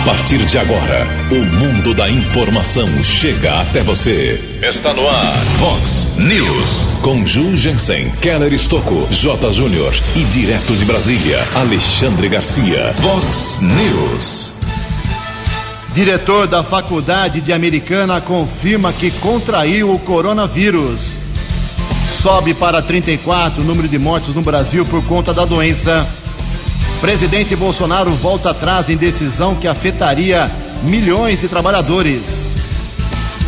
A partir de agora, o mundo da informação chega até você. Está no ar, Fox News. Com Ju Jensen, Keller Estocco, J. Júnior e direto de Brasília, Alexandre Garcia. Fox News. Diretor da Faculdade de Americana confirma que contraiu o coronavírus. Sobe para 34 o número de mortes no Brasil por conta da doença. Presidente Bolsonaro volta atrás em decisão que afetaria milhões de trabalhadores.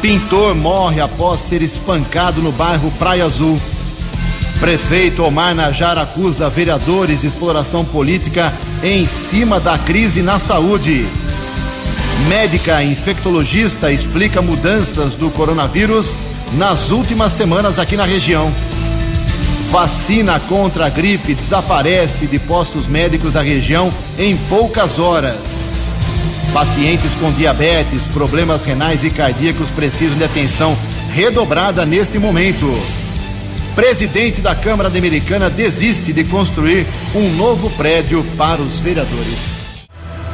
Pintor morre após ser espancado no bairro Praia Azul. Prefeito Omar Najar acusa vereadores de exploração política em cima da crise na saúde. Médica infectologista explica mudanças do coronavírus nas últimas semanas aqui na região. Vacina contra a gripe desaparece de postos médicos da região em poucas horas. Pacientes com diabetes, problemas renais e cardíacos precisam de atenção redobrada neste momento. Presidente da Câmara Americana desiste de construir um novo prédio para os vereadores.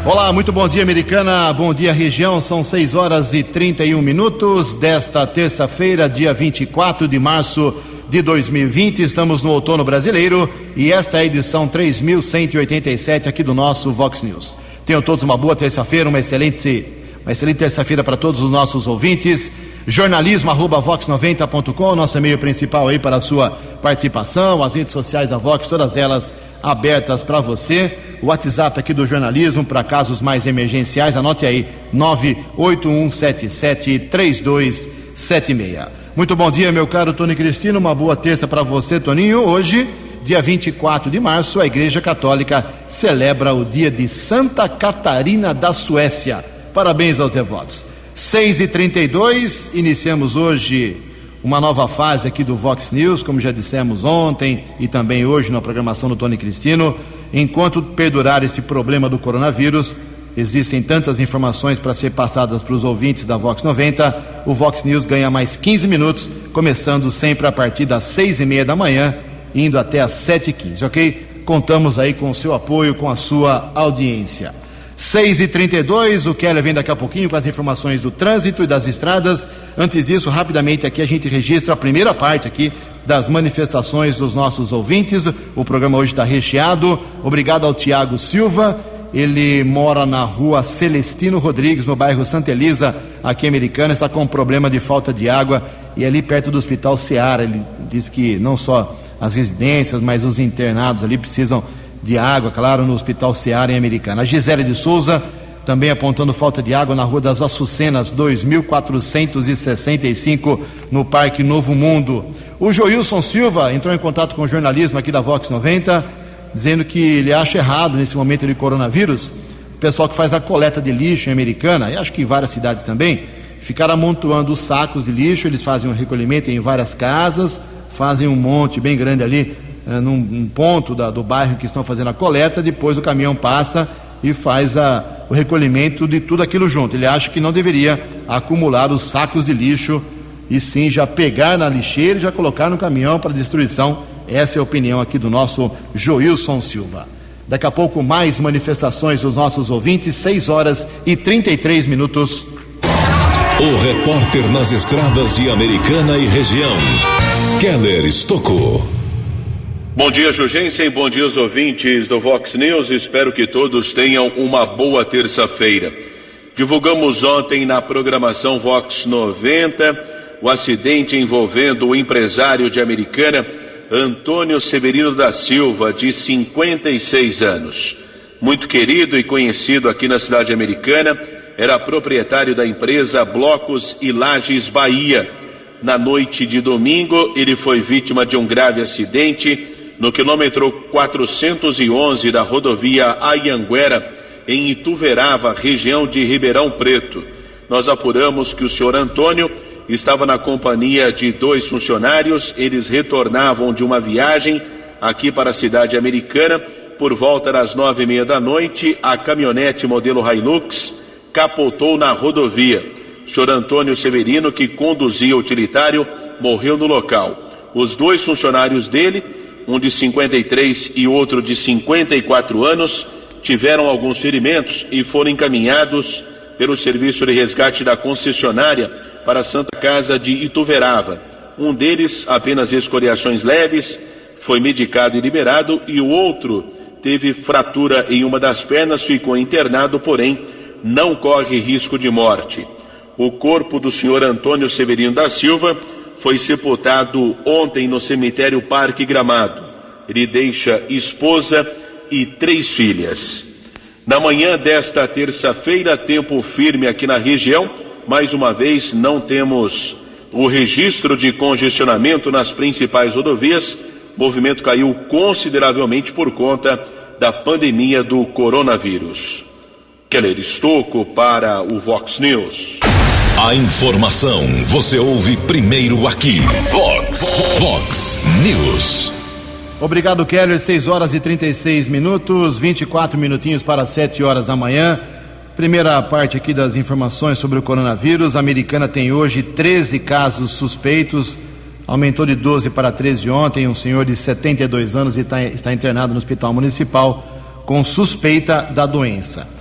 Olá, muito bom dia, Americana. Bom dia, região. São 6 horas e 31 minutos desta terça-feira, dia 24 de março de 2020. Estamos no outono brasileiro e esta é a edição 3187 aqui do nosso Vox News. Tenham todos uma boa terça-feira, uma excelente, uma excelente terça-feira para todos os nossos ouvintes. Jornalismo arroba vox90.com, nosso e-mail principal aí para a sua participação, as redes sociais da Vox, todas elas abertas para você. O WhatsApp aqui do jornalismo para casos mais emergenciais, anote aí 98177 3276. Muito bom dia, meu caro Tony Cristino. Uma boa terça para você, Toninho. Hoje, dia 24 de março, a Igreja Católica celebra o dia de Santa Catarina da Suécia. Parabéns aos devotos. 6 e 32 iniciamos hoje uma nova fase aqui do Vox News, como já dissemos ontem e também hoje na programação do Tony Cristino. Enquanto perdurar esse problema do coronavírus, Existem tantas informações para ser passadas para os ouvintes da Vox 90. O Vox News ganha mais 15 minutos, começando sempre a partir das seis e meia da manhã, indo até às sete e quinze, ok? Contamos aí com o seu apoio, com a sua audiência. 6 e 32 o Keller vem daqui a pouquinho com as informações do trânsito e das estradas. Antes disso, rapidamente aqui a gente registra a primeira parte aqui das manifestações dos nossos ouvintes. O programa hoje está recheado. Obrigado ao Tiago Silva ele mora na rua Celestino Rodrigues, no bairro Santa Elisa, aqui em Americana, está com um problema de falta de água e ali perto do Hospital Seara. Ele diz que não só as residências, mas os internados ali precisam de água, claro, no Hospital Seara em Americana. A Gisele de Souza também apontando falta de água na Rua das Açucenas, 2465, no Parque Novo Mundo. O Joilson Silva entrou em contato com o jornalismo aqui da Vox 90 dizendo que ele acha errado nesse momento de coronavírus, o pessoal que faz a coleta de lixo em Americana, e acho que em várias cidades também, ficar amontoando os sacos de lixo, eles fazem um recolhimento em várias casas, fazem um monte bem grande ali, num, num, ponto da, do bairro que estão fazendo a coleta, depois o caminhão passa e faz a, o recolhimento de tudo aquilo junto. Ele acha que não deveria acumular os sacos de lixo e sim já pegar na lixeira e já colocar no caminhão para destruição essa é a opinião aqui do nosso Joilson Silva. Daqui a pouco, mais manifestações dos nossos ouvintes, 6 horas e 33 minutos. O repórter nas estradas de Americana e região, Keller Estocou. Bom dia, Jugensen. Bom dia, os ouvintes do Vox News. Espero que todos tenham uma boa terça-feira. Divulgamos ontem na programação Vox 90 o acidente envolvendo o empresário de Americana Antônio Severino da Silva, de 56 anos. Muito querido e conhecido aqui na cidade americana, era proprietário da empresa Blocos e Lages Bahia. Na noite de domingo, ele foi vítima de um grave acidente no quilômetro 411 da rodovia Ayanguera, em Ituverava, região de Ribeirão Preto. Nós apuramos que o senhor Antônio estava na companhia de dois funcionários. Eles retornavam de uma viagem aqui para a cidade americana. Por volta das nove e meia da noite, a caminhonete modelo Hilux capotou na rodovia. O senhor Antônio Severino, que conduzia o utilitário, morreu no local. Os dois funcionários dele, um de 53 e outro de 54 anos, tiveram alguns ferimentos e foram encaminhados pelo serviço de resgate da concessionária para a Santa Casa de Ituverava. Um deles, apenas escoriações leves, foi medicado e liberado, e o outro teve fratura em uma das pernas, ficou internado, porém não corre risco de morte. O corpo do senhor Antônio Severino da Silva foi sepultado ontem no cemitério Parque Gramado. Ele deixa esposa e três filhas. Na manhã desta terça-feira, tempo firme aqui na região. Mais uma vez, não temos o registro de congestionamento nas principais rodovias. O movimento caiu consideravelmente por conta da pandemia do coronavírus. Keller Estocco para o Vox News. A informação você ouve primeiro aqui. Vox, Vox News. Obrigado, Keller. 6 horas e 36 minutos, 24 minutinhos para 7 horas da manhã. Primeira parte aqui das informações sobre o coronavírus. A americana tem hoje 13 casos suspeitos, aumentou de 12 para 13 ontem. Um senhor de 72 anos está, está internado no hospital municipal com suspeita da doença.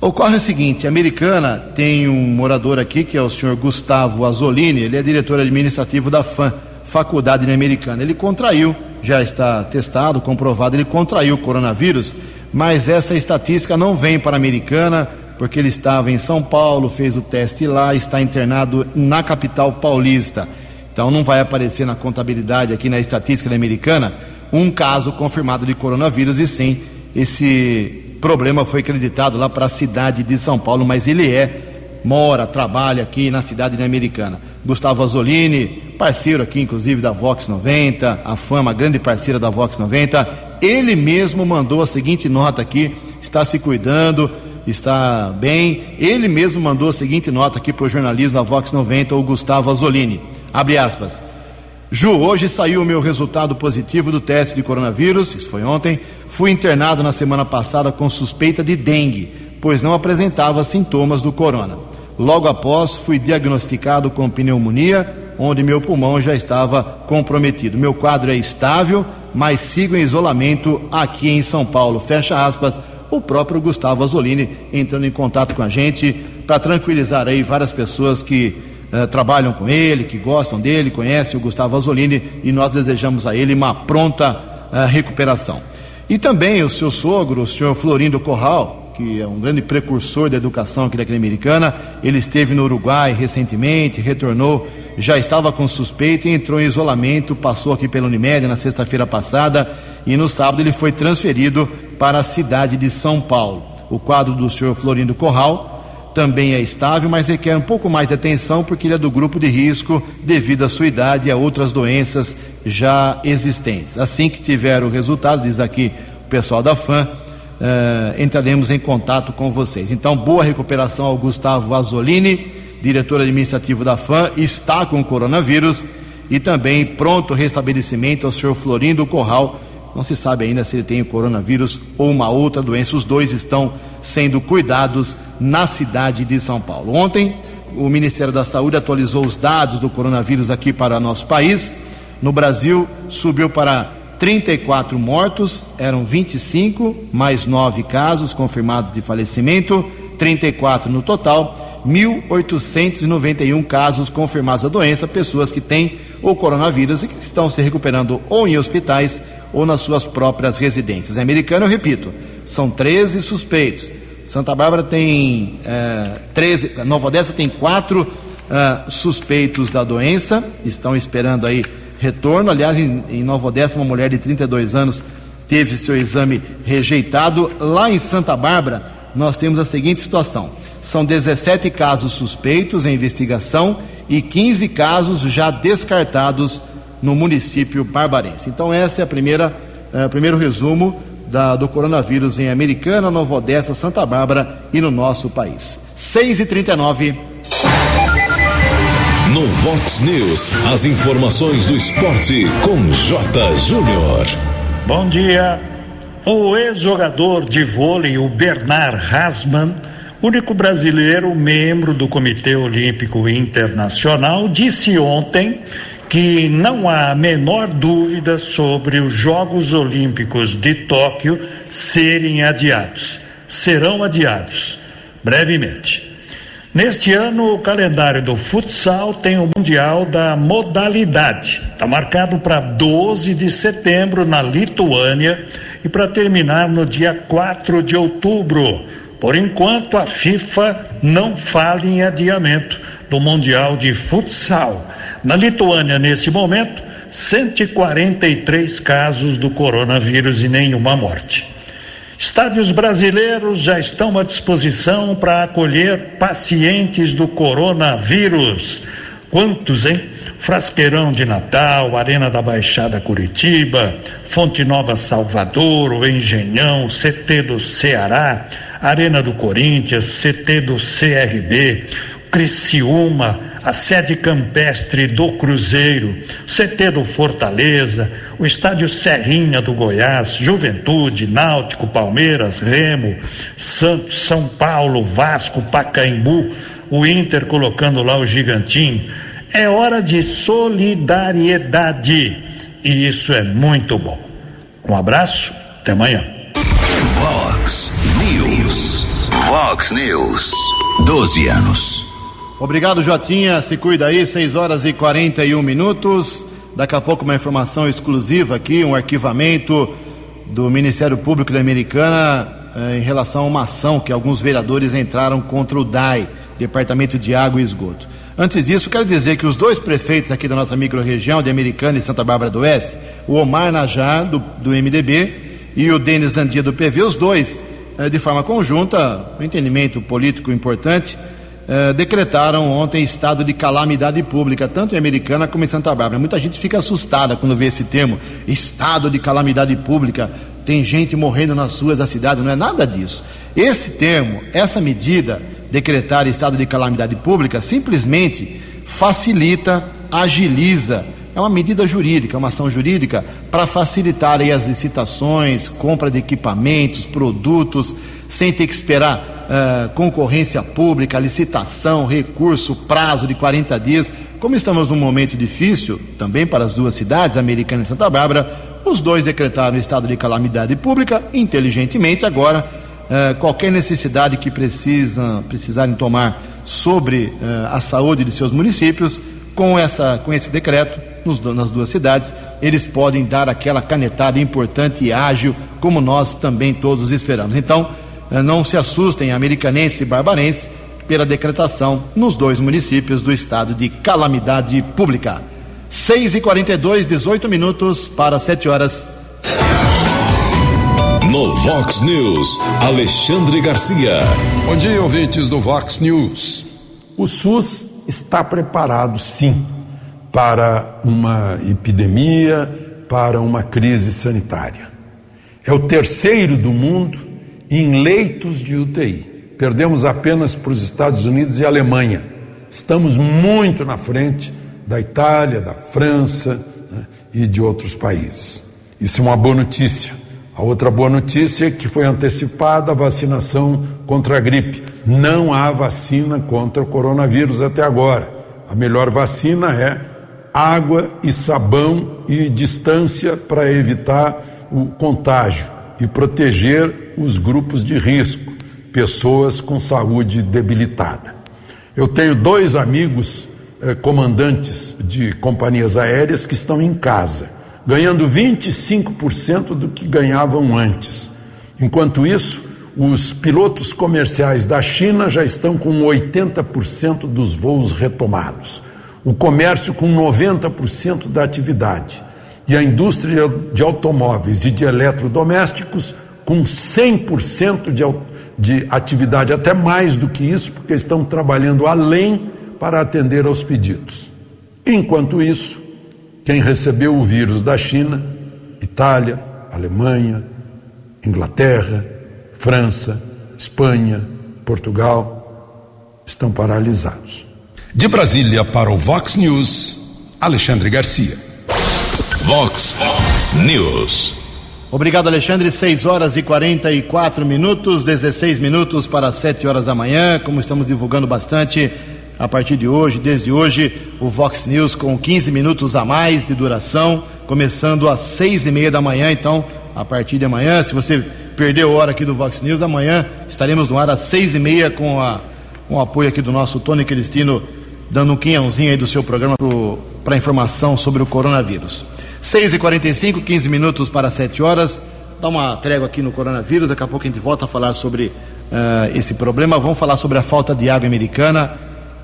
Ocorre o seguinte: a americana tem um morador aqui que é o senhor Gustavo Azolini, ele é diretor administrativo da FAM, Faculdade Americana. Ele contraiu já está testado, comprovado, ele contraiu o coronavírus, mas essa estatística não vem para a americana, porque ele estava em São Paulo, fez o teste lá, está internado na capital paulista. Então não vai aparecer na contabilidade aqui na estatística da americana um caso confirmado de coronavírus, e sim, esse problema foi acreditado lá para a cidade de São Paulo, mas ele é, mora, trabalha aqui na cidade da americana. Gustavo Azolini, parceiro aqui, inclusive, da Vox 90, a fama, grande parceira da Vox 90. Ele mesmo mandou a seguinte nota aqui: está se cuidando, está bem. Ele mesmo mandou a seguinte nota aqui para o jornalismo da Vox 90, o Gustavo Azolini. Abre aspas. Ju, hoje saiu o meu resultado positivo do teste de coronavírus, isso foi ontem. Fui internado na semana passada com suspeita de dengue, pois não apresentava sintomas do corona. Logo após, fui diagnosticado com pneumonia onde meu pulmão já estava comprometido. Meu quadro é estável, mas sigo em isolamento aqui em São Paulo. Fecha aspas. O próprio Gustavo Azolini entrando em contato com a gente para tranquilizar aí várias pessoas que uh, trabalham com ele, que gostam dele, conhecem o Gustavo Azolini e nós desejamos a ele uma pronta uh, recuperação. E também o seu sogro, o senhor Florindo Corral, que é um grande precursor da educação aqui da Americana, ele esteve no Uruguai recentemente, retornou já estava com suspeita e entrou em isolamento, passou aqui pela Unimed na sexta-feira passada e no sábado ele foi transferido para a cidade de São Paulo. O quadro do senhor Florindo Corral também é estável, mas requer um pouco mais de atenção porque ele é do grupo de risco devido à sua idade e a outras doenças já existentes. Assim que tiver o resultado, diz aqui o pessoal da FAM, uh, entraremos em contato com vocês. Então, boa recuperação ao Gustavo Azolini diretor administrativo da FAM, está com coronavírus e também pronto restabelecimento ao senhor Florindo Corral. Não se sabe ainda se ele tem o coronavírus ou uma outra doença. Os dois estão sendo cuidados na cidade de São Paulo. Ontem, o Ministério da Saúde atualizou os dados do coronavírus aqui para nosso país. No Brasil, subiu para 34 mortos, eram 25, mais 9 casos confirmados de falecimento, 34 no total 1.891 casos confirmados da doença, pessoas que têm o coronavírus e que estão se recuperando ou em hospitais ou nas suas próprias residências. Em americano, eu repito, são 13 suspeitos. Santa Bárbara tem é, 13, Nova Odessa tem quatro uh, suspeitos da doença, estão esperando aí retorno. Aliás, em, em Nova Odessa, uma mulher de 32 anos teve seu exame rejeitado. Lá em Santa Bárbara, nós temos a seguinte situação: são 17 casos suspeitos em investigação e 15 casos já descartados no município barbarense. Então, essa é a primeira, é, o primeiro resumo da, do coronavírus em Americana, Nova Odessa, Santa Bárbara e no nosso país. 6 e 39 No Vox News, as informações do esporte com J. Júnior. Bom dia. O ex-jogador de vôlei, o Bernard Hasman, único brasileiro membro do Comitê Olímpico Internacional, disse ontem que não há a menor dúvida sobre os Jogos Olímpicos de Tóquio serem adiados. Serão adiados brevemente. Neste ano, o calendário do futsal tem o Mundial da Modalidade. Está marcado para 12 de setembro na Lituânia e para terminar no dia 4 de outubro. Por enquanto, a FIFA não fala em adiamento do Mundial de Futsal. Na Lituânia, nesse momento, 143 casos do coronavírus e nenhuma morte. Estádios brasileiros já estão à disposição para acolher pacientes do coronavírus. Quantos, hein? Frasqueirão de Natal, Arena da Baixada Curitiba, Fonte Nova Salvador, o Engenhão, CT do Ceará, Arena do Corinthians, CT do CRB, Criciúma, a sede campestre do Cruzeiro, CT do Fortaleza, o estádio Serrinha do Goiás, Juventude, Náutico, Palmeiras, Remo, Santos, São Paulo, Vasco, Pacaembu, o Inter colocando lá o gigantinho. É hora de solidariedade e isso é muito bom. Um abraço, até amanhã. Vox News. Vox News. 12 anos. Obrigado, Jotinha. Se cuida aí, 6 horas e 41 minutos. Daqui a pouco uma informação exclusiva aqui, um arquivamento do Ministério Público da Americana eh, em relação a uma ação que alguns vereadores entraram contra o DAI, Departamento de Água e Esgoto. Antes disso, quero dizer que os dois prefeitos aqui da nossa microrregião, de Americana e Santa Bárbara do Oeste, o Omar Najar, do, do MDB, e o Denis Andia, do PV, os dois, eh, de forma conjunta, um entendimento político importante, eh, decretaram ontem estado de calamidade pública, tanto em Americana como em Santa Bárbara. Muita gente fica assustada quando vê esse termo, estado de calamidade pública. Tem gente morrendo nas ruas da cidade, não é nada disso. Esse termo, essa medida, decretar estado de calamidade pública, simplesmente facilita, agiliza. É uma medida jurídica, uma ação jurídica para facilitar as licitações, compra de equipamentos, produtos, sem ter que esperar uh, concorrência pública, licitação, recurso, prazo de 40 dias. Como estamos num momento difícil, também para as duas cidades, Americana e Santa Bárbara, os dois decretaram estado de calamidade pública, inteligentemente. Agora, uh, qualquer necessidade que precisam, precisarem tomar sobre uh, a saúde de seus municípios, com, essa, com esse decreto, nas duas cidades, eles podem dar aquela canetada importante e ágil, como nós também todos esperamos. Então, eh, não se assustem, americanense e barbarense, pela decretação nos dois municípios do estado de calamidade pública. 6 e 42 18 minutos para 7 horas. No Vox News, Alexandre Garcia. Bom dia, ouvintes do Vox News. O SUS está preparado, sim, para uma epidemia, para uma crise sanitária. É o terceiro do mundo em leitos de UTI. Perdemos apenas para os Estados Unidos e Alemanha. Estamos muito na frente da Itália, da França né, e de outros países. Isso é uma boa notícia. A outra boa notícia é que foi antecipada a vacinação contra a gripe. Não há vacina contra o coronavírus até agora. A melhor vacina é água e sabão e distância para evitar o contágio e proteger os grupos de risco, pessoas com saúde debilitada. Eu tenho dois amigos eh, comandantes de companhias aéreas que estão em casa, ganhando 25% do que ganhavam antes. Enquanto isso, os pilotos comerciais da China já estão com 80% dos voos retomados, o comércio com 90% da atividade e a indústria de automóveis e de eletrodomésticos com 100% de, de atividade, até mais do que isso, porque estão trabalhando além para atender aos pedidos. Enquanto isso, quem recebeu o vírus da China, Itália, Alemanha, Inglaterra, França, Espanha, Portugal, estão paralisados. De Brasília para o Vox News, Alexandre Garcia. Vox News. Obrigado, Alexandre. 6 horas e 44 minutos, 16 minutos para 7 horas da manhã. Como estamos divulgando bastante a partir de hoje, desde hoje, o Vox News com 15 minutos a mais de duração, começando às 6 e meia da manhã. Então, a partir de amanhã. Se você perdeu hora aqui do Vox News, amanhã estaremos no ar às seis e meia com, a, com o apoio aqui do nosso Tony Cristino, dando um quinhãozinho aí do seu programa para informação sobre o coronavírus. 6 e 45 15 minutos para 7 horas. Dá uma trégua aqui no coronavírus, daqui a pouco a gente volta a falar sobre uh, esse problema. Vamos falar sobre a falta de água americana,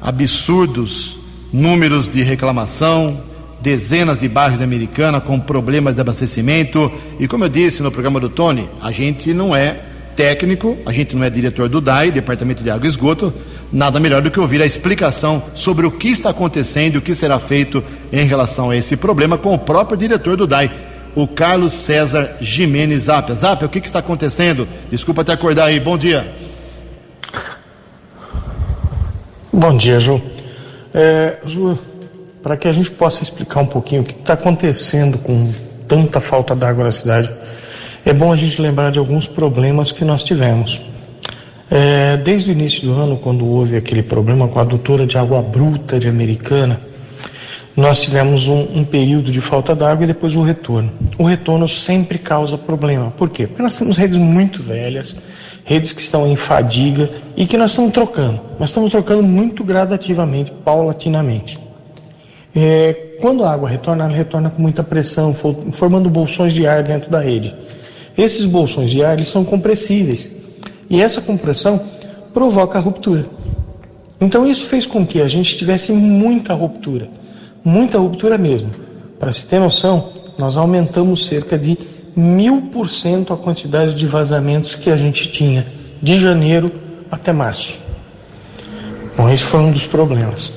absurdos números de reclamação, dezenas de bairros de Americana com problemas de abastecimento. E como eu disse no programa do Tony, a gente não é técnico, a gente não é diretor do DAI, Departamento de Água e Esgoto, nada melhor do que ouvir a explicação sobre o que está acontecendo e o que será feito em relação a esse problema com o próprio diretor do DAI, o Carlos César Jimenez Zapia. Zapia, o que, que está acontecendo? Desculpa até acordar aí, bom dia. Bom dia, Ju. É, Ju, para que a gente possa explicar um pouquinho o que está acontecendo com tanta falta d'água na cidade, é bom a gente lembrar de alguns problemas que nós tivemos. É, desde o início do ano, quando houve aquele problema com a adutora de água bruta de Americana, nós tivemos um, um período de falta d'água e depois o retorno. O retorno sempre causa problema. Por quê? Porque nós temos redes muito velhas, redes que estão em fadiga e que nós estamos trocando. Nós estamos trocando muito gradativamente, paulatinamente. É, quando a água retorna, ela retorna com muita pressão, formando bolsões de ar dentro da rede. Esses bolsões de ar eles são compressíveis e essa compressão provoca a ruptura. Então isso fez com que a gente tivesse muita ruptura, muita ruptura mesmo. Para se ter noção, nós aumentamos cerca de mil por cento a quantidade de vazamentos que a gente tinha de janeiro até março. Bom, esse foi um dos problemas.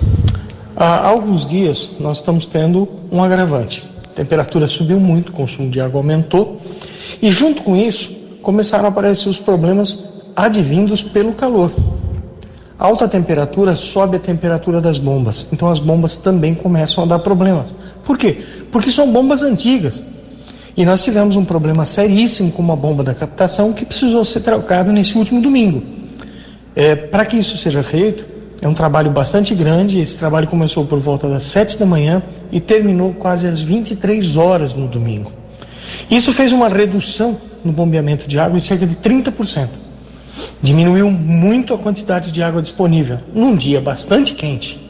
Há alguns dias nós estamos tendo um agravante. A temperatura subiu muito, o consumo de água aumentou e junto com isso começaram a aparecer os problemas advindos pelo calor. Alta temperatura sobe a temperatura das bombas, então as bombas também começam a dar problemas. Por quê? Porque são bombas antigas. E nós tivemos um problema seríssimo com uma bomba da captação que precisou ser trocada nesse último domingo. É, Para que isso seja feito, é um trabalho bastante grande. Esse trabalho começou por volta das 7 da manhã e terminou quase às 23 horas no domingo. Isso fez uma redução no bombeamento de água em cerca de 30%. Diminuiu muito a quantidade de água disponível num dia bastante quente.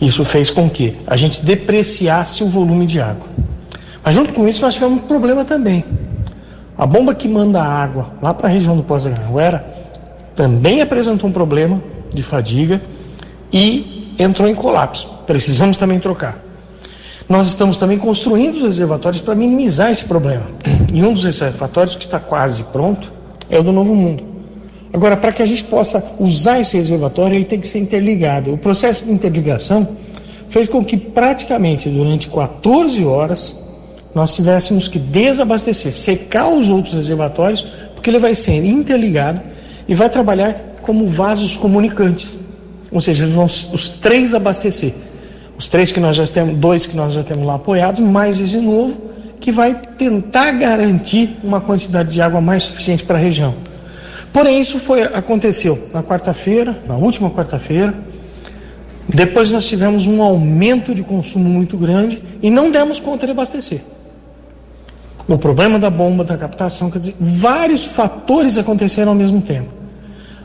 Isso fez com que a gente depreciasse o volume de água. Mas junto com isso nós tivemos um problema também. A bomba que manda água lá para a região do Pós da Anhanguera também apresentou um problema de fadiga e entrou em colapso. Precisamos também trocar. Nós estamos também construindo os reservatórios para minimizar esse problema. E um dos reservatórios que está quase pronto é o do Novo Mundo. Agora, para que a gente possa usar esse reservatório, ele tem que ser interligado. O processo de interligação fez com que praticamente durante 14 horas nós tivéssemos que desabastecer, secar os outros reservatórios, porque ele vai ser interligado e vai trabalhar como vasos comunicantes. Ou seja, eles vão os três abastecer. Os três que nós já temos, dois que nós já temos lá apoiados, mais esse novo, que vai tentar garantir uma quantidade de água mais suficiente para a região. Porém, isso foi, aconteceu na quarta-feira, na última quarta-feira. Depois nós tivemos um aumento de consumo muito grande e não demos conta de abastecer o problema da bomba, da captação, quer dizer, vários fatores aconteceram ao mesmo tempo.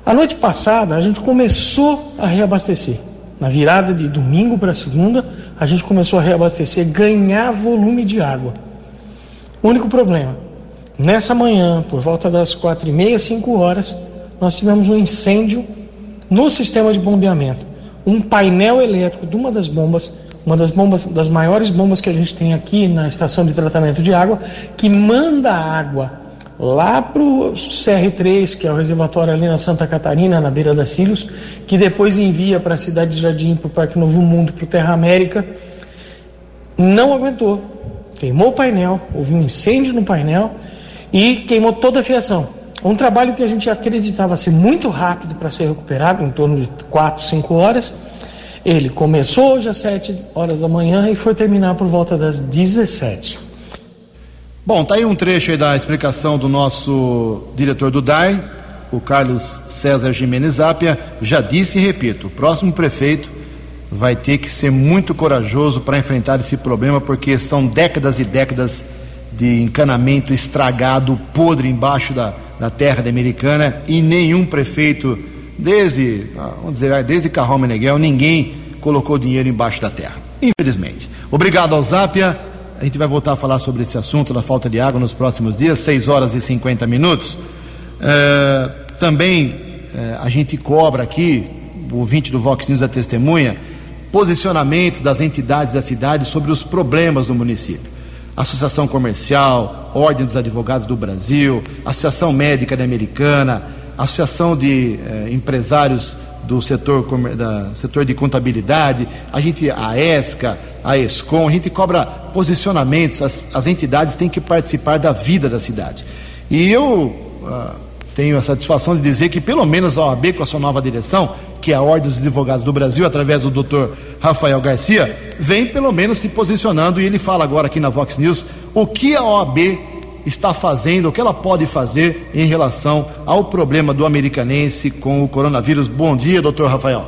A noite passada, a gente começou a reabastecer. Na virada de domingo para segunda, a gente começou a reabastecer, ganhar volume de água. O único problema, nessa manhã, por volta das quatro e meia, cinco horas, nós tivemos um incêndio no sistema de bombeamento. Um painel elétrico de uma das bombas uma das bombas, das maiores bombas que a gente tem aqui na estação de tratamento de água, que manda água lá para o CR3, que é o reservatório ali na Santa Catarina, na beira da Cílios, que depois envia para a cidade de Jardim, para o Parque Novo Mundo, para o Terra América, não aguentou. Queimou o painel, houve um incêndio no painel e queimou toda a fiação. Um trabalho que a gente acreditava ser muito rápido para ser recuperado, em torno de 4, 5 horas, ele começou hoje às 7 horas da manhã e foi terminar por volta das 17. Bom, tá aí um trecho aí da explicação do nosso diretor do DAI, o Carlos César Jimenez Apia. Já disse e repito, o próximo prefeito vai ter que ser muito corajoso para enfrentar esse problema, porque são décadas e décadas de encanamento estragado, podre embaixo da, da terra da Americana e nenhum prefeito, desde, ah, vamos dizer, desde Carrão Meneghel, ninguém colocou dinheiro embaixo da terra. Infelizmente. Obrigado ao Zápia. A gente vai voltar a falar sobre esse assunto da falta de água nos próximos dias, 6 horas e 50 minutos. É, também é, a gente cobra aqui, o ouvinte do Vox News da testemunha, posicionamento das entidades da cidade sobre os problemas do município. Associação Comercial, Ordem dos Advogados do Brasil, Associação Médica da Americana, Associação de eh, Empresários do setor, da, setor de contabilidade, a gente, a ESCA, a ESCOM, a gente cobra posicionamentos, as, as entidades têm que participar da vida da cidade. E eu ah, tenho a satisfação de dizer que pelo menos a OAB com a sua nova direção, que é a Ordem dos Advogados do Brasil, através do doutor Rafael Garcia, vem pelo menos se posicionando e ele fala agora aqui na Vox News o que a OAB está fazendo, o que ela pode fazer em relação ao problema do americanense com o coronavírus. Bom dia, doutor Rafael.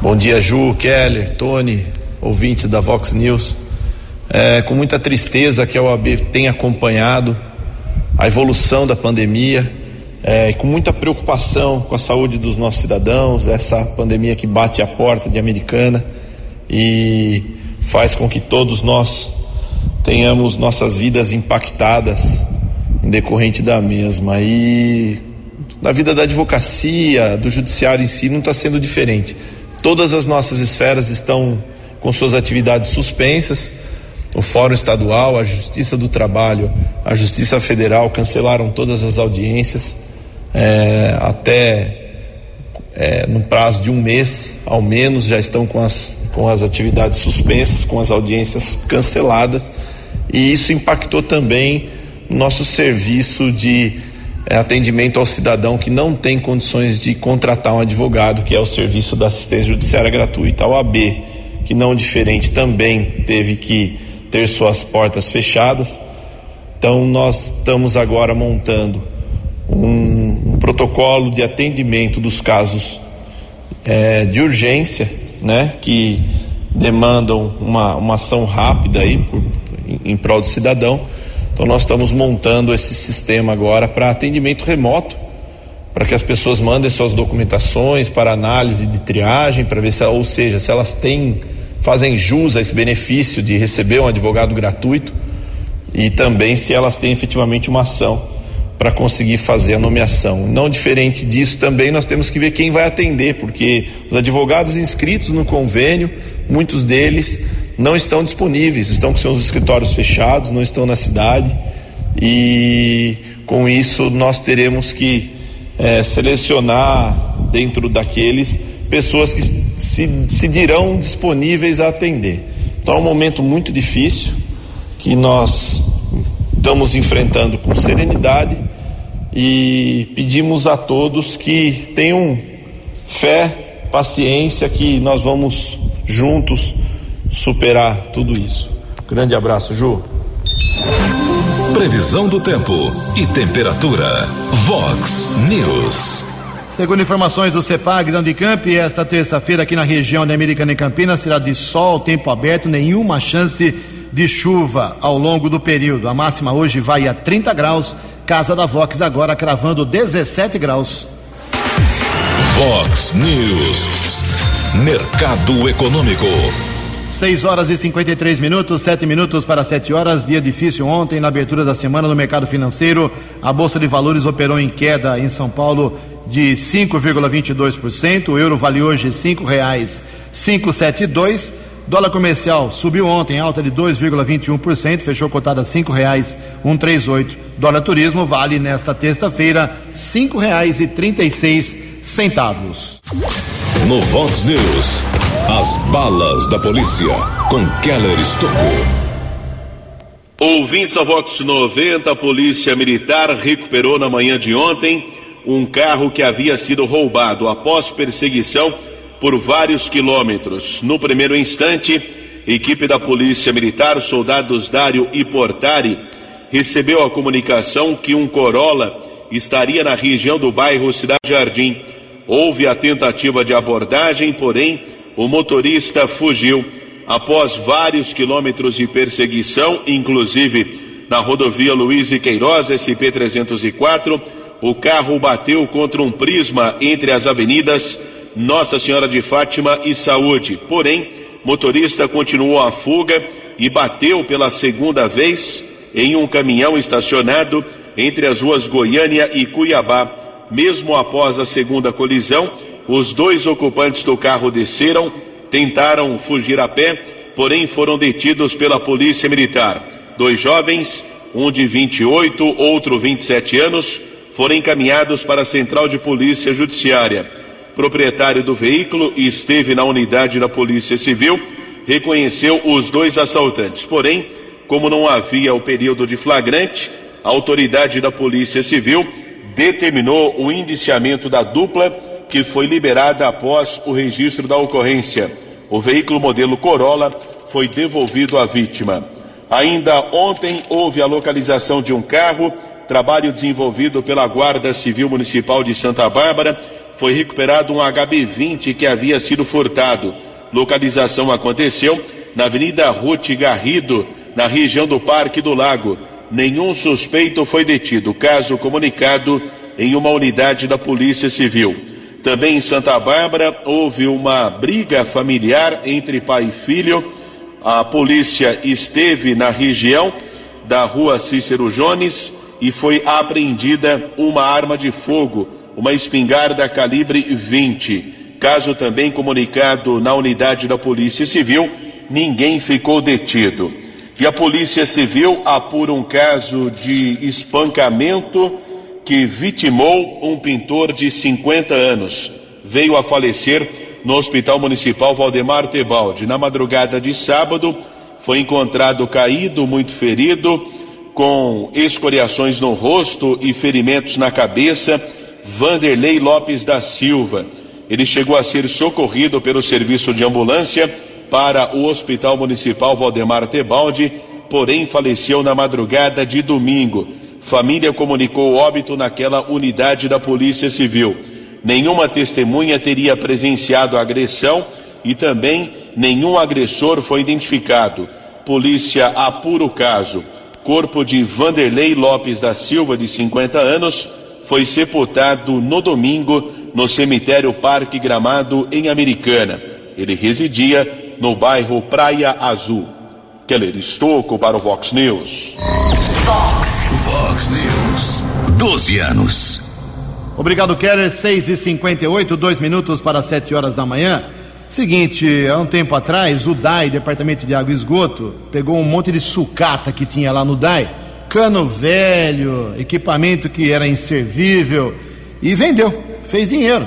Bom dia, Ju, Keller, Tony, ouvintes da Vox News. É com muita tristeza que a OAB tem acompanhado a evolução da pandemia, é, com muita preocupação com a saúde dos nossos cidadãos, essa pandemia que bate a porta de Americana e faz com que todos nós tenhamos nossas vidas impactadas em decorrente da mesma. E na vida da advocacia, do judiciário em si, não está sendo diferente. Todas as nossas esferas estão com suas atividades suspensas. O Fórum Estadual, a Justiça do Trabalho, a Justiça Federal cancelaram todas as audiências é, até é, no prazo de um mês, ao menos, já estão com as, com as atividades suspensas, com as audiências canceladas e isso impactou também nosso serviço de é, atendimento ao cidadão que não tem condições de contratar um advogado, que é o serviço da assistência judiciária gratuita. A OAB, que não diferente, também teve que ter suas portas fechadas. Então, nós estamos agora montando um protocolo de atendimento dos casos é, de urgência, né, que demandam uma, uma ação rápida aí por, em, em prol do cidadão. Então nós estamos montando esse sistema agora para atendimento remoto, para que as pessoas mandem suas documentações para análise de triagem, para ver se, ou seja, se elas têm fazem jus a esse benefício de receber um advogado gratuito e também se elas têm efetivamente uma ação para conseguir fazer a nomeação. Não diferente disso, também nós temos que ver quem vai atender, porque os advogados inscritos no convênio, muitos deles não estão disponíveis, estão com seus escritórios fechados, não estão na cidade e com isso nós teremos que é, selecionar dentro daqueles pessoas que se, se dirão disponíveis a atender. Então é um momento muito difícil que nós estamos enfrentando com serenidade e pedimos a todos que tenham fé, paciência, que nós vamos juntos superar tudo isso. Grande abraço, Ju. Previsão do tempo e temperatura. Vox News. Segundo informações do CEPAG da Unicamp, esta terça-feira aqui na região da Americana e Campinas será de sol, tempo aberto, nenhuma chance de chuva ao longo do período. A máxima hoje vai a 30 graus. Casa da Vox agora cravando 17 graus. Vox News. Mercado Econômico. 6 horas e 53 minutos, 7 minutos para 7 horas. Dia difícil ontem, na abertura da semana no mercado financeiro. A Bolsa de Valores operou em queda em São Paulo de 5,22%. O euro vale hoje R$ 5,572. Dólar comercial subiu ontem, alta de 2,21%, fechou cotada a R$ 5,138. Dólar turismo vale nesta terça-feira R$ 5,36 centavos. No Vox News, as balas da polícia com Keller Estocou. Ouvintes da Vox 90, a Polícia Militar recuperou na manhã de ontem um carro que havia sido roubado após perseguição por vários quilômetros. No primeiro instante, equipe da Polícia Militar, soldados Dário e Portari, recebeu a comunicação que um Corolla estaria na região do bairro Cidade Jardim. Houve a tentativa de abordagem, porém o motorista fugiu após vários quilômetros de perseguição, inclusive na rodovia Luiz e Queiroz, SP-304. O carro bateu contra um prisma entre as avenidas Nossa Senhora de Fátima e Saúde. Porém, motorista continuou a fuga e bateu pela segunda vez em um caminhão estacionado entre as ruas Goiânia e Cuiabá. Mesmo após a segunda colisão, os dois ocupantes do carro desceram, tentaram fugir a pé, porém foram detidos pela Polícia Militar. Dois jovens, um de 28, outro 27 anos, foram encaminhados para a Central de Polícia Judiciária. Proprietário do veículo e esteve na unidade da Polícia Civil, reconheceu os dois assaltantes. Porém, como não havia o período de flagrante, a autoridade da Polícia Civil determinou o indiciamento da dupla, que foi liberada após o registro da ocorrência. O veículo modelo Corolla foi devolvido à vítima. Ainda ontem houve a localização de um carro, trabalho desenvolvido pela Guarda Civil Municipal de Santa Bárbara. Foi recuperado um HB20 que havia sido furtado. Localização aconteceu na Avenida Ruth Garrido, na região do Parque do Lago. Nenhum suspeito foi detido. Caso comunicado em uma unidade da Polícia Civil. Também em Santa Bárbara houve uma briga familiar entre pai e filho a polícia esteve na região da rua Cícero Jones e foi apreendida uma arma de fogo, uma espingarda calibre 20. Caso também comunicado na unidade da Polícia Civil, ninguém ficou detido. E a Polícia Civil apura um caso de espancamento que vitimou um pintor de 50 anos. Veio a falecer no Hospital Municipal Valdemar Tebaldi. Na madrugada de sábado, foi encontrado caído, muito ferido, com escoriações no rosto e ferimentos na cabeça, Vanderlei Lopes da Silva. Ele chegou a ser socorrido pelo serviço de ambulância para o Hospital Municipal Valdemar Tebaldi, porém faleceu na madrugada de domingo. Família comunicou óbito naquela unidade da Polícia Civil nenhuma testemunha teria presenciado a agressão e também nenhum agressor foi identificado. Polícia apura o caso. Corpo de Vanderlei Lopes da Silva, de 50 anos, foi sepultado no domingo no cemitério Parque Gramado, em Americana. Ele residia no bairro Praia Azul. Keller Estocco para o Vox News. Vox, Vox News. 12 anos. Obrigado, Keller. 6 e 58 dois minutos para 7 horas da manhã. Seguinte, há um tempo atrás, o DAI, Departamento de Água e Esgoto, pegou um monte de sucata que tinha lá no DAI, cano velho, equipamento que era inservível, e vendeu, fez dinheiro.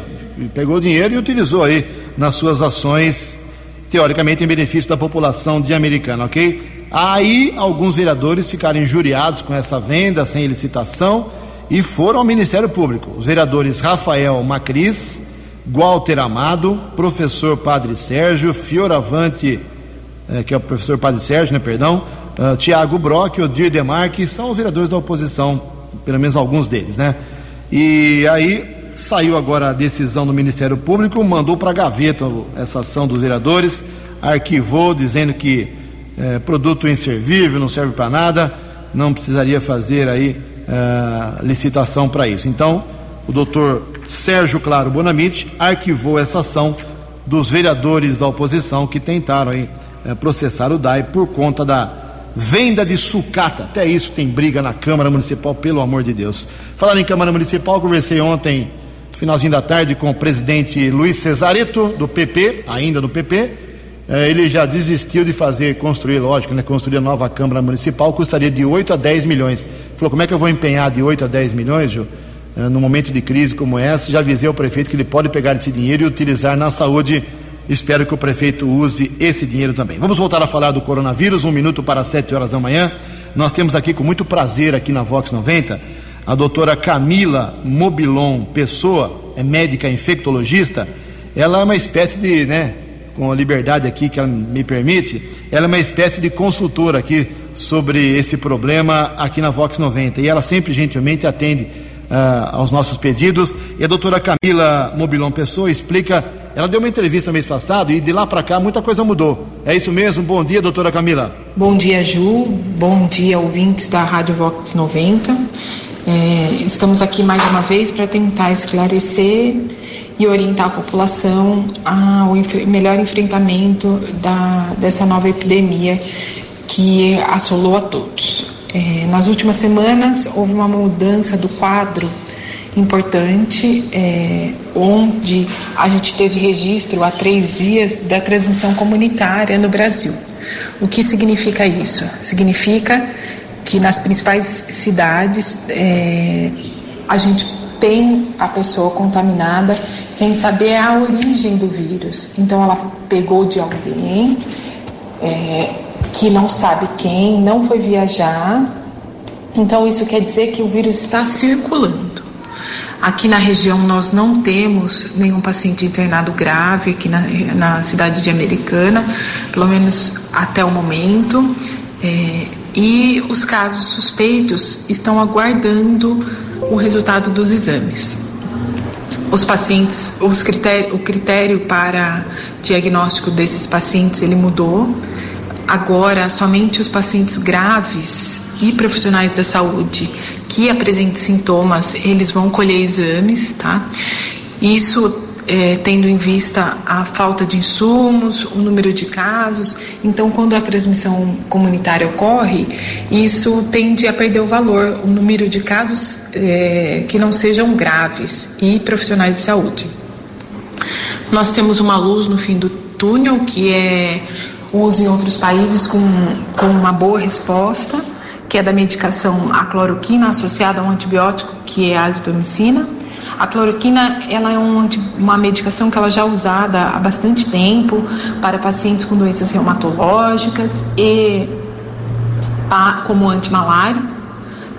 Pegou dinheiro e utilizou aí nas suas ações, teoricamente em benefício da população de Americana, ok? Aí alguns vereadores ficaram injuriados com essa venda sem licitação e foram ao Ministério Público. Os vereadores Rafael Macris, Walter Amado, professor Padre Sérgio, Fioravante, eh, que é o professor Padre Sérgio, né, perdão, uh, Tiago Brock, Odir Demarque, são os vereadores da oposição, pelo menos alguns deles, né? E aí saiu agora a decisão do Ministério Público, mandou para a gaveta essa ação dos vereadores, arquivou dizendo que eh, produto inservível, não serve para nada, não precisaria fazer aí uh, licitação para isso. Então, o doutor Sérgio Claro Bonamite arquivou essa ação dos vereadores da oposição que tentaram aí, uh, processar o DAI por conta da venda de sucata. Até isso tem briga na Câmara Municipal, pelo amor de Deus. Falando em Câmara Municipal, conversei ontem, finalzinho da tarde, com o presidente Luiz Cesareto, do PP, ainda do PP é, ele já desistiu de fazer, construir, lógico, né, construir a nova Câmara Municipal, custaria de 8 a 10 milhões. Falou, como é que eu vou empenhar de 8 a 10 milhões, Gil, é, num momento de crise como essa? Já avisei ao prefeito que ele pode pegar esse dinheiro e utilizar na saúde. Espero que o prefeito use esse dinheiro também. Vamos voltar a falar do coronavírus, um minuto para 7 horas da manhã. Nós temos aqui com muito prazer, aqui na Vox 90, a doutora Camila Mobilon Pessoa, é médica infectologista. Ela é uma espécie de, né, com a liberdade aqui que ela me permite, ela é uma espécie de consultora aqui sobre esse problema aqui na Vox 90 e ela sempre gentilmente atende aos nossos pedidos. E a doutora Camila Mobilon Pessoa explica. Ela deu uma entrevista mês passado e de lá para cá muita coisa mudou. É isso mesmo? Bom dia, doutora Camila. Bom dia, Ju. Bom dia, ouvintes da Rádio Vox 90. É, estamos aqui mais uma vez para tentar esclarecer e orientar a população ao melhor enfrentamento da, dessa nova epidemia que assolou a todos. É, nas últimas semanas houve uma mudança do quadro importante, é, onde a gente teve registro há três dias da transmissão comunitária no Brasil. O que significa isso? Significa que nas principais cidades é, a gente tem a pessoa contaminada sem saber a origem do vírus. Então ela pegou de alguém é, que não sabe quem, não foi viajar. Então isso quer dizer que o vírus está circulando. Aqui na região nós não temos nenhum paciente internado grave aqui na, na cidade de Americana, pelo menos até o momento. É, e os casos suspeitos estão aguardando o resultado dos exames. Os pacientes, os critério, o critério para diagnóstico desses pacientes ele mudou. Agora, somente os pacientes graves e profissionais da saúde que apresentem sintomas, eles vão colher exames, tá? Isso é, tendo em vista a falta de insumos, o número de casos. Então, quando a transmissão comunitária ocorre, isso tende a perder o valor, o número de casos é, que não sejam graves e profissionais de saúde. Nós temos uma luz no fim do túnel, que é uso em outros países com, com uma boa resposta, que é da medicação a cloroquina associada a um antibiótico, que é a azitromicina. A cloroquina ela é um, uma medicação que ela já é usada há bastante tempo para pacientes com doenças reumatológicas e como antimalárico,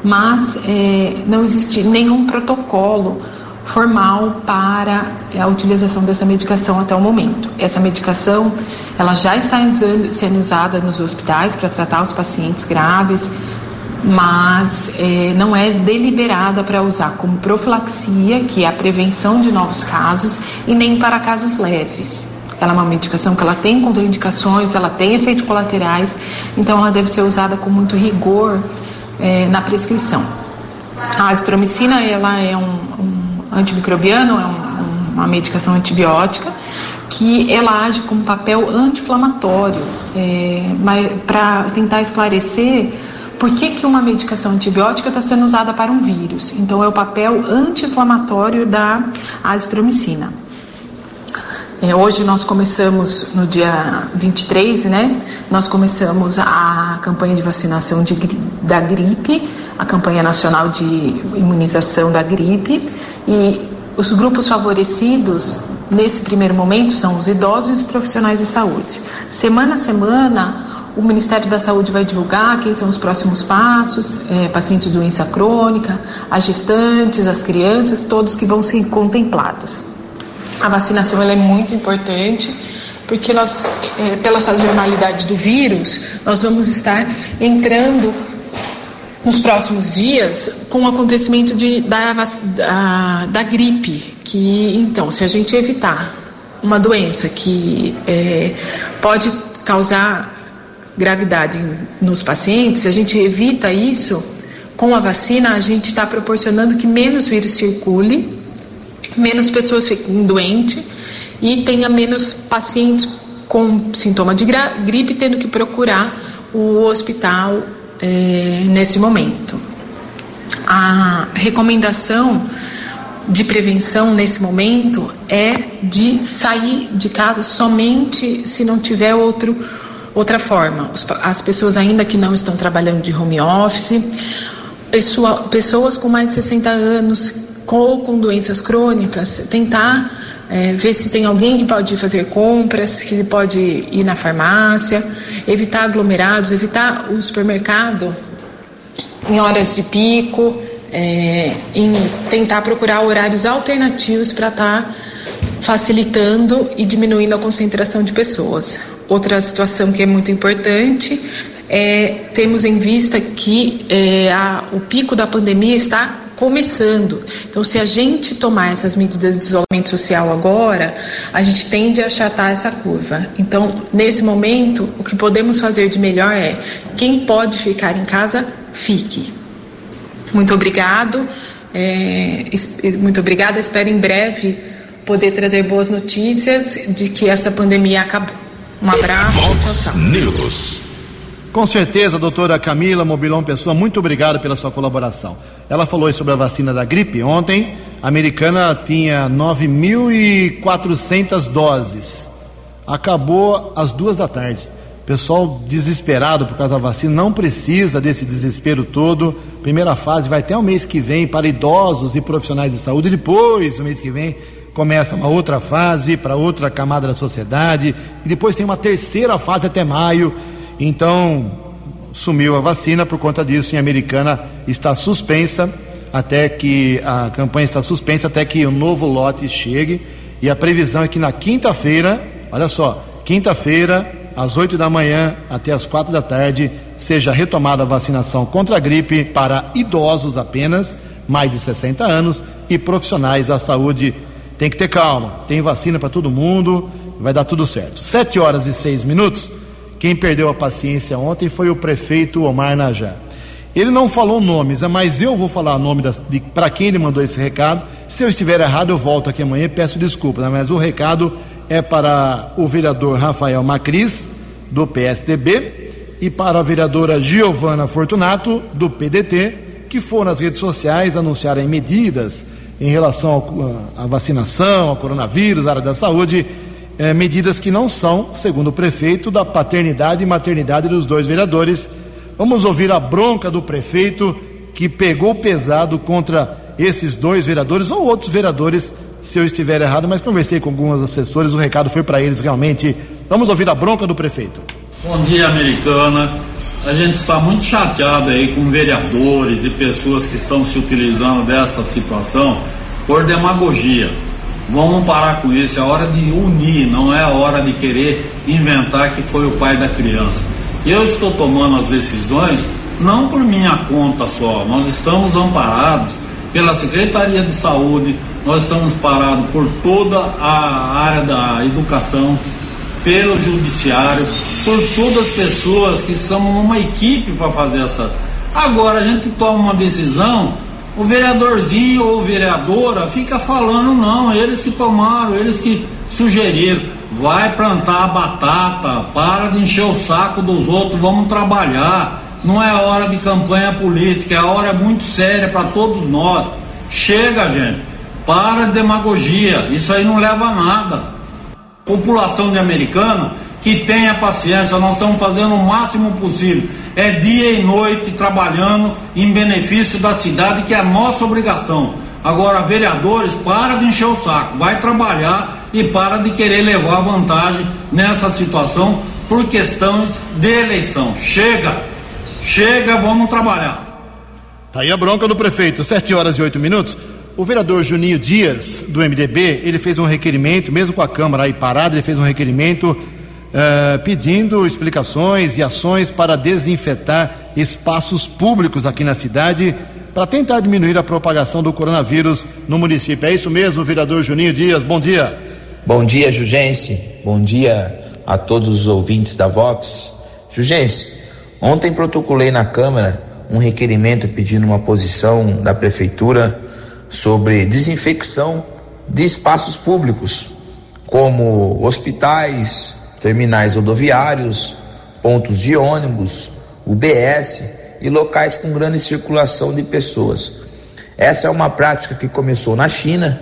mas é, não existe nenhum protocolo formal para a utilização dessa medicação até o momento. Essa medicação ela já está sendo usada nos hospitais para tratar os pacientes graves mas é, não é deliberada para usar como profilaxia, que é a prevenção de novos casos, e nem para casos leves. Ela é uma medicação que ela tem contraindicações, ela tem efeitos colaterais, então ela deve ser usada com muito rigor é, na prescrição. A azitromicina ela é um, um antimicrobiano, é um, uma medicação antibiótica que ela age como papel anti-inflamatório, é, para tentar esclarecer por que, que uma medicação antibiótica está sendo usada para um vírus? Então, é o papel anti-inflamatório da azitromicina. É, hoje nós começamos, no dia 23, né? Nós começamos a campanha de vacinação de, da gripe, a campanha nacional de imunização da gripe. E os grupos favorecidos, nesse primeiro momento, são os idosos e os profissionais de saúde. Semana a semana, o Ministério da Saúde vai divulgar quem são os próximos passos, é, pacientes de doença crônica, as gestantes, as crianças, todos que vão ser contemplados. A vacinação é muito importante porque nós, é, pela sazonalidade do vírus, nós vamos estar entrando nos próximos dias com o acontecimento de, da, da, da gripe, que então, se a gente evitar uma doença que é, pode causar gravidade nos pacientes, se a gente evita isso, com a vacina a gente está proporcionando que menos vírus circule, menos pessoas fiquem doentes e tenha menos pacientes com sintoma de gripe tendo que procurar o hospital é, nesse momento. A recomendação de prevenção nesse momento é de sair de casa somente se não tiver outro Outra forma, as pessoas ainda que não estão trabalhando de home office, pessoa, pessoas com mais de 60 anos ou com doenças crônicas, tentar é, ver se tem alguém que pode fazer compras, que pode ir na farmácia, evitar aglomerados, evitar o supermercado em horas de pico, é, em tentar procurar horários alternativos para estar tá facilitando e diminuindo a concentração de pessoas. Outra situação que é muito importante é temos em vista que é, a, o pico da pandemia está começando. Então, se a gente tomar essas medidas de isolamento social agora, a gente tende a achatar essa curva. Então, nesse momento, o que podemos fazer de melhor é quem pode ficar em casa, fique. Muito obrigado. É, muito obrigada. Espero em breve poder trazer boas notícias de que essa pandemia acabou. Um abraço. Vox tchau, tchau. News. Com certeza, doutora Camila Mobilon Pessoa, muito obrigado pela sua colaboração. Ela falou sobre a vacina da gripe. Ontem, a americana tinha 9.400 doses. Acabou às duas da tarde. Pessoal desesperado por causa da vacina, não precisa desse desespero todo. Primeira fase vai até o mês que vem para idosos e profissionais de saúde. Depois, o mês que vem, começa uma outra fase para outra camada da sociedade. E depois tem uma terceira fase até maio então, sumiu a vacina por conta disso. Em Americana está suspensa até que a campanha está suspensa até que o novo lote chegue. E a previsão é que na quinta-feira, olha só, quinta-feira, às 8 da manhã até às quatro da tarde, seja retomada a vacinação contra a gripe para idosos apenas, mais de 60 anos, e profissionais da saúde. Tem que ter calma, tem vacina para todo mundo, vai dar tudo certo. Sete horas e seis minutos. Quem perdeu a paciência ontem foi o prefeito Omar Najá. Ele não falou nomes, mas eu vou falar o nome para quem ele mandou esse recado. Se eu estiver errado, eu volto aqui amanhã e peço desculpas, né? mas o recado é para o vereador Rafael Macris, do PSDB, e para a vereadora Giovana Fortunato, do PDT, que foram nas redes sociais anunciarem medidas em relação à vacinação, ao coronavírus, à área da saúde, é, medidas que não são, segundo o prefeito, da paternidade e maternidade dos dois vereadores. Vamos ouvir a bronca do prefeito que pegou pesado contra esses dois vereadores ou outros vereadores, se eu estiver errado, mas conversei com alguns assessores, o recado foi para eles realmente. Vamos ouvir a bronca do prefeito. Bom dia, americana. A gente está muito chateado aí com vereadores e pessoas que estão se utilizando dessa situação por demagogia. Vamos parar com isso, é hora de unir, não é hora de querer inventar que foi o pai da criança. Eu estou tomando as decisões não por minha conta só, nós estamos amparados pela Secretaria de Saúde, nós estamos parados por toda a área da educação, pelo judiciário, por todas as pessoas que são uma equipe para fazer essa. Agora a gente toma uma decisão o vereadorzinho ou vereadora fica falando, não, eles que tomaram, eles que sugeriram. Vai plantar batata, para de encher o saco dos outros, vamos trabalhar. Não é hora de campanha política, é hora muito séria para todos nós. Chega, gente, para de demagogia, isso aí não leva a nada. População de americana que tenha paciência, nós estamos fazendo o máximo possível é dia e noite trabalhando em benefício da cidade, que é a nossa obrigação. Agora, vereadores, para de encher o saco, vai trabalhar e para de querer levar vantagem nessa situação por questões de eleição. Chega, chega, vamos trabalhar. Tá aí a bronca do prefeito, 7 horas e 8 minutos. O vereador Juninho Dias, do MDB, ele fez um requerimento, mesmo com a Câmara aí parada, ele fez um requerimento uh, pedindo explicações e ações para desinfetar espaços públicos aqui na cidade para tentar diminuir a propagação do coronavírus no município. É isso mesmo, vereador Juninho Dias. Bom dia. Bom dia, Jugense. Bom dia a todos os ouvintes da Vox. Jugense, ontem protocolei na Câmara um requerimento pedindo uma posição da Prefeitura sobre desinfecção de espaços públicos, como hospitais, terminais rodoviários, pontos de ônibus, UBS e locais com grande circulação de pessoas. Essa é uma prática que começou na China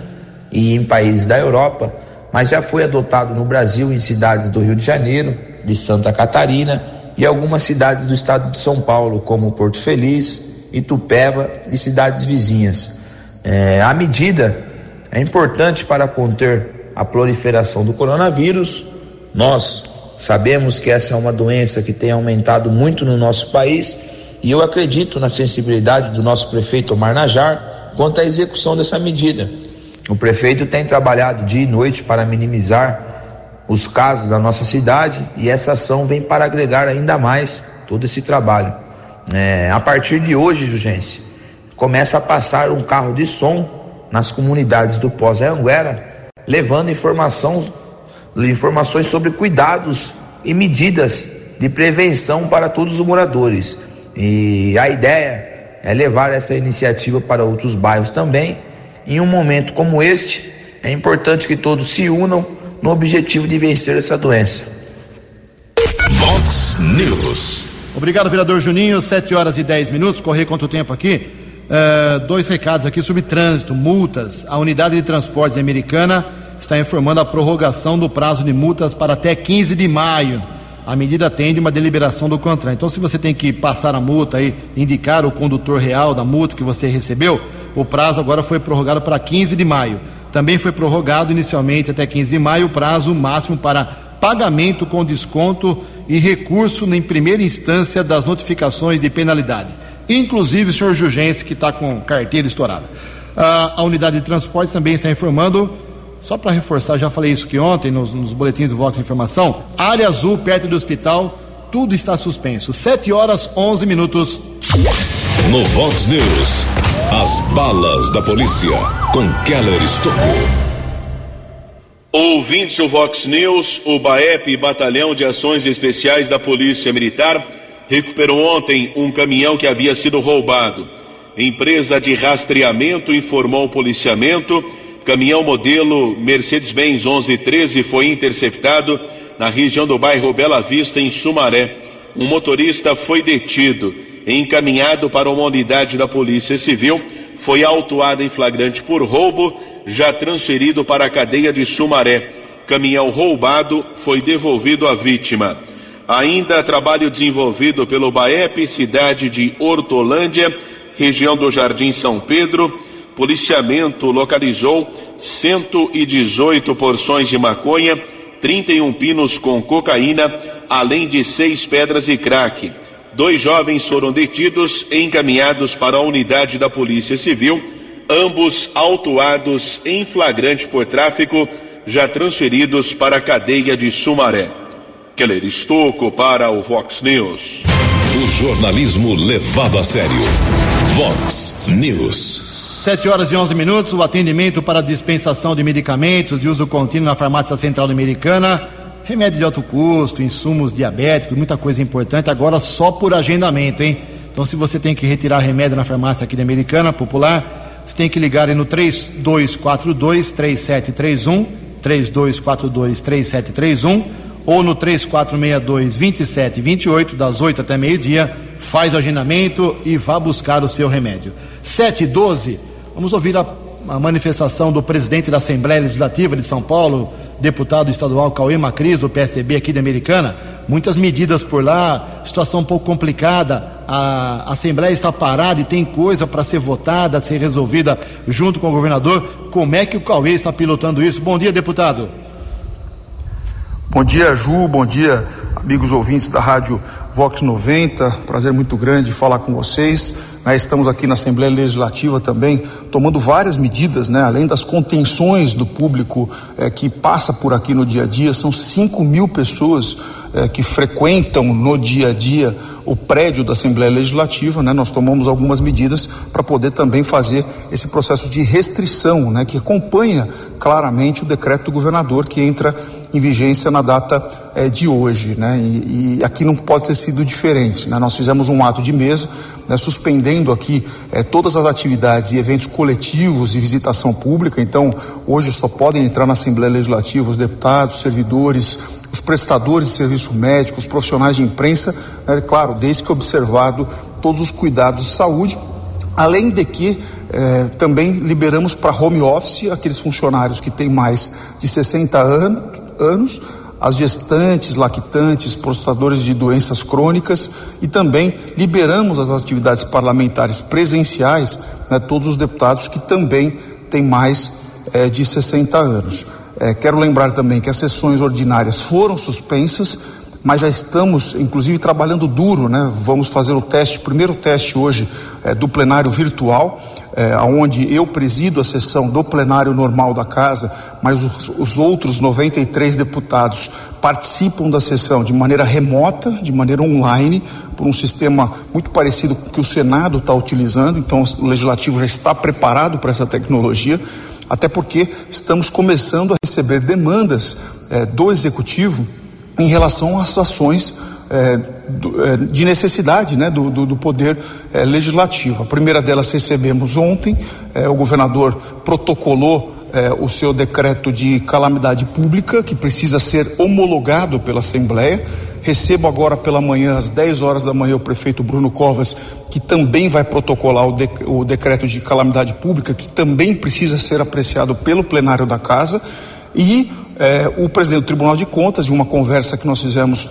e em países da Europa, mas já foi adotado no Brasil em cidades do Rio de Janeiro, de Santa Catarina e algumas cidades do estado de São Paulo, como Porto Feliz, Itupeva e cidades vizinhas. É, a medida é importante para conter a proliferação do coronavírus nós sabemos que essa é uma doença que tem aumentado muito no nosso país e eu acredito na sensibilidade do nosso prefeito Omar Najar quanto à execução dessa medida. O prefeito tem trabalhado dia e noite para minimizar os casos da nossa cidade e essa ação vem para agregar ainda mais todo esse trabalho. É, a partir de hoje, Jugência, começa a passar um carro de som nas comunidades do Pós-Anguera, levando informação, informações sobre cuidados e medidas de prevenção para todos os moradores. E a ideia é levar essa iniciativa para outros bairros também. Em um momento como este, é importante que todos se unam no objetivo de vencer essa doença. Vox News. Obrigado, vereador Juninho. 7 horas e 10 minutos. Correr quanto tempo aqui? Uh, dois recados aqui sobre trânsito, multas. A unidade de transportes americana está informando a prorrogação do prazo de multas para até 15 de maio. A medida atende uma deliberação do CONTRAN. Então, se você tem que passar a multa e indicar o condutor real da multa que você recebeu, o prazo agora foi prorrogado para 15 de maio. Também foi prorrogado inicialmente até 15 de maio o prazo máximo para pagamento com desconto e recurso em primeira instância das notificações de penalidade inclusive o senhor Jugense, que está com carteira estourada. Ah, a unidade de transportes também está informando, só para reforçar, já falei isso que ontem nos, nos boletins do Vox Informação, área azul perto do hospital, tudo está suspenso. 7 horas 11 minutos. No Vox News, as balas da polícia com Keller Estocou. Ouvintes do Vox News, o BAEP, Batalhão de Ações Especiais da Polícia Militar, recuperou ontem um caminhão que havia sido roubado. Empresa de rastreamento informou o policiamento. Caminhão modelo Mercedes-Benz 1113 foi interceptado na região do bairro Bela Vista, em Sumaré. Um motorista foi detido, encaminhado para uma unidade da Polícia Civil, foi autuado em flagrante por roubo, já transferido para a cadeia de Sumaré. Caminhão roubado foi devolvido à vítima. Ainda trabalho desenvolvido pelo BAEP, cidade de Hortolândia, região do Jardim São Pedro. Policiamento localizou 118 porções de maconha, 31 pinos com cocaína, além de seis pedras de crack. Dois jovens foram detidos e encaminhados para a unidade da Polícia Civil, ambos autuados em flagrante por tráfico, já transferidos para a cadeia de Sumaré. Keller Estocco para o Vox News. O jornalismo levado a sério. Vox News. 7 horas e 11 minutos. O atendimento para dispensação de medicamentos de uso contínuo na Farmácia Central Americana. Remédio de alto custo, insumos diabéticos, muita coisa importante. Agora só por agendamento, hein? Então, se você tem que retirar remédio na farmácia aqui da Americana Popular, você tem que ligar aí no 3242 3731. 3242 3731 ou no 3462 2728, das 8 até meio-dia, faz o agendamento e vá buscar o seu remédio. 7 e 12, vamos ouvir a, a, manifestação do presidente da Assembleia Legislativa de São Paulo, deputado estadual Cauê Macris, do PSDB aqui de Americana. Muitas medidas por lá, situação um pouco complicada. A Assembleia está parada e tem coisa para ser votada, ser resolvida junto com o governador. Como é que o Cauê está pilotando isso? Bom dia, deputado. Bom dia, Ju. Bom dia, amigos ouvintes da Rádio Vox 90. Prazer muito grande falar com vocês. Né, estamos aqui na Assembleia Legislativa também tomando várias medidas, né, além das contenções do público é, que passa por aqui no dia a dia. São 5 mil pessoas é, que frequentam no dia a dia o prédio da Assembleia Legislativa. Né, nós tomamos algumas medidas para poder também fazer esse processo de restrição, né, que acompanha claramente o decreto do governador que entra em vigência na data é, de hoje, né? E, e, aqui não pode ter sido diferente, né? Nós fizemos um ato de mesa, né, suspendendo aqui é, todas as atividades e eventos coletivos e visitação pública. Então, hoje só podem entrar na Assembleia Legislativa os deputados, servidores, os prestadores de serviço médico, os profissionais de imprensa, né, claro, desde que observado todos os cuidados de saúde, além de que eh, também liberamos para home office aqueles funcionários que têm mais de 60 anos, anos, as gestantes, lactantes, portadores de doenças crônicas e também liberamos as atividades parlamentares presenciais, né, todos os deputados que também têm mais eh, de 60 anos. Eh, quero lembrar também que as sessões ordinárias foram suspensas, mas já estamos, inclusive, trabalhando duro, né? Vamos fazer o teste, o primeiro teste hoje eh, do plenário virtual é, onde eu presido a sessão do plenário normal da casa, mas os, os outros 93 deputados participam da sessão de maneira remota, de maneira online, por um sistema muito parecido com o que o Senado está utilizando. Então, o Legislativo já está preparado para essa tecnologia, até porque estamos começando a receber demandas eh, do Executivo em relação às ações eh, do, eh, de necessidade né, do, do, do Poder Legislativo. A primeira delas recebemos ontem, o governador protocolou eh, o seu decreto de calamidade pública, que precisa ser homologado pela Assembleia. Recebo agora pela manhã, às 10 horas da manhã, o prefeito Bruno Covas, que também vai protocolar o, o decreto de calamidade pública, que também precisa ser apreciado pelo plenário da Casa. E eh, o presidente do Tribunal de Contas, em uma conversa que nós fizemos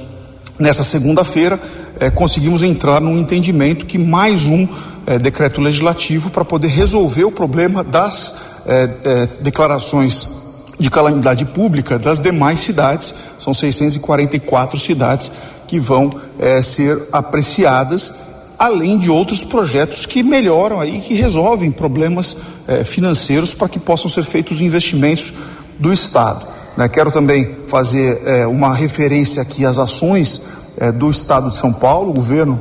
nessa segunda-feira, eh, conseguimos entrar num entendimento que mais um eh, decreto legislativo para poder resolver o problema das é, é, declarações de calamidade pública das demais cidades, são 644 cidades que vão é, ser apreciadas, além de outros projetos que melhoram aí, que resolvem problemas é, financeiros para que possam ser feitos investimentos do Estado. Né? Quero também fazer é, uma referência aqui às ações é, do Estado de São Paulo, o governo,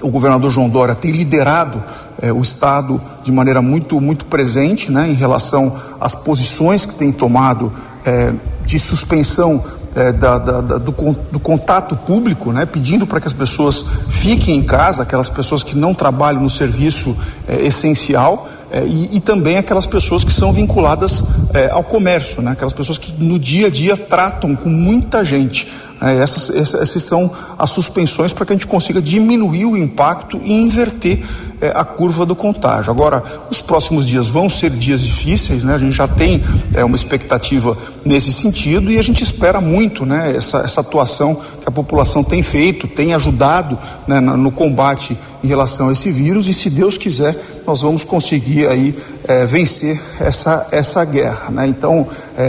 o governador João Dória tem liderado é, o Estado de maneira muito, muito presente né, em relação às posições que tem tomado é, de suspensão é, da, da, da, do, do, contato público, né, pedindo para que as pessoas fiquem em casa, aquelas pessoas que não trabalham no serviço é, essencial. É, e, e, também aquelas pessoas que são vinculadas é, ao comércio, né? aquelas pessoas que no dia a dia tratam com muita gente. É, essas, essas, são as suspensões para que a gente consiga diminuir o impacto e inverter é, a curva do contágio. Agora, os próximos dias vão ser dias difíceis, né? A gente já tem é, uma expectativa nesse sentido e a gente espera muito, né? Essa, essa atuação que a população tem feito, tem ajudado né, no combate em relação a esse vírus e, se Deus quiser, nós vamos conseguir aí é, vencer essa, essa guerra, né? Então,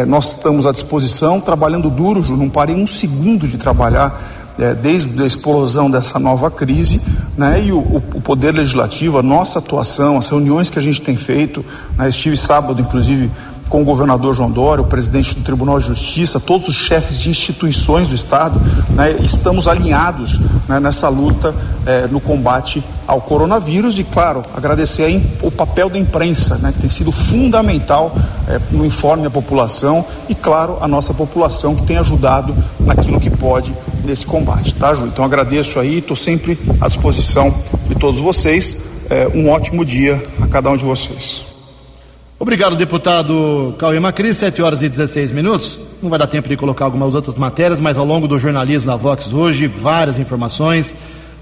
nós estamos à disposição, trabalhando duro, Ju, não parei um segundo de trabalhar é, desde a explosão dessa nova crise, né, e o, o, Poder Legislativo, a nossa atuação, as reuniões que a gente tem feito, né, estive sábado, inclusive, com o governador João Dória, o presidente do Tribunal de Justiça, todos os chefes de instituições do Estado, né, estamos alinhados né, nessa luta é, no combate ao coronavírus e, claro, agradecer o papel da imprensa, né, que tem sido fundamental é, no informe à população e, claro, a nossa população que tem ajudado naquilo que pode nesse combate, tá, Ju? Então agradeço aí, estou sempre à disposição de todos vocês. É, um ótimo dia a cada um de vocês. Obrigado, deputado Cauê Macri, 7 horas e 16 minutos. Não vai dar tempo de colocar algumas outras matérias, mas ao longo do jornalismo da Vox hoje, várias informações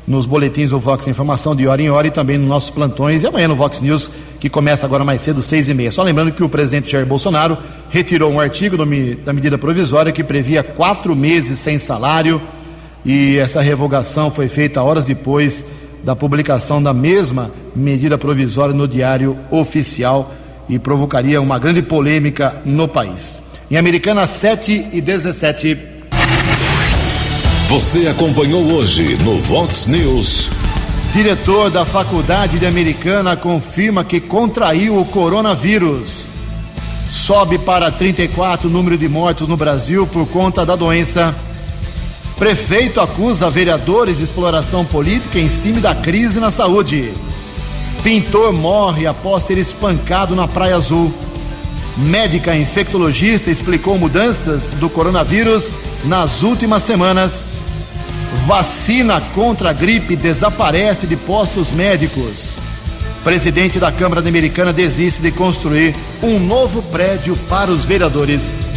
nos boletins do Vox Informação de hora em hora e também nos nossos plantões e amanhã no Vox News, que começa agora mais cedo, seis e meia. Só lembrando que o presidente Jair Bolsonaro retirou um artigo da medida provisória que previa quatro meses sem salário e essa revogação foi feita horas depois da publicação da mesma medida provisória no Diário Oficial e provocaria uma grande polêmica no país. Em Americana 7 e 17. Você acompanhou hoje no Vox News. Diretor da Faculdade de Americana confirma que contraiu o coronavírus. Sobe para 34 o número de mortos no Brasil por conta da doença. Prefeito acusa vereadores de exploração política em cima da crise na saúde. Pintor morre após ser espancado na Praia Azul. Médica infectologista explicou mudanças do coronavírus nas últimas semanas. Vacina contra a gripe desaparece de postos médicos. Presidente da Câmara Americana desiste de construir um novo prédio para os vereadores.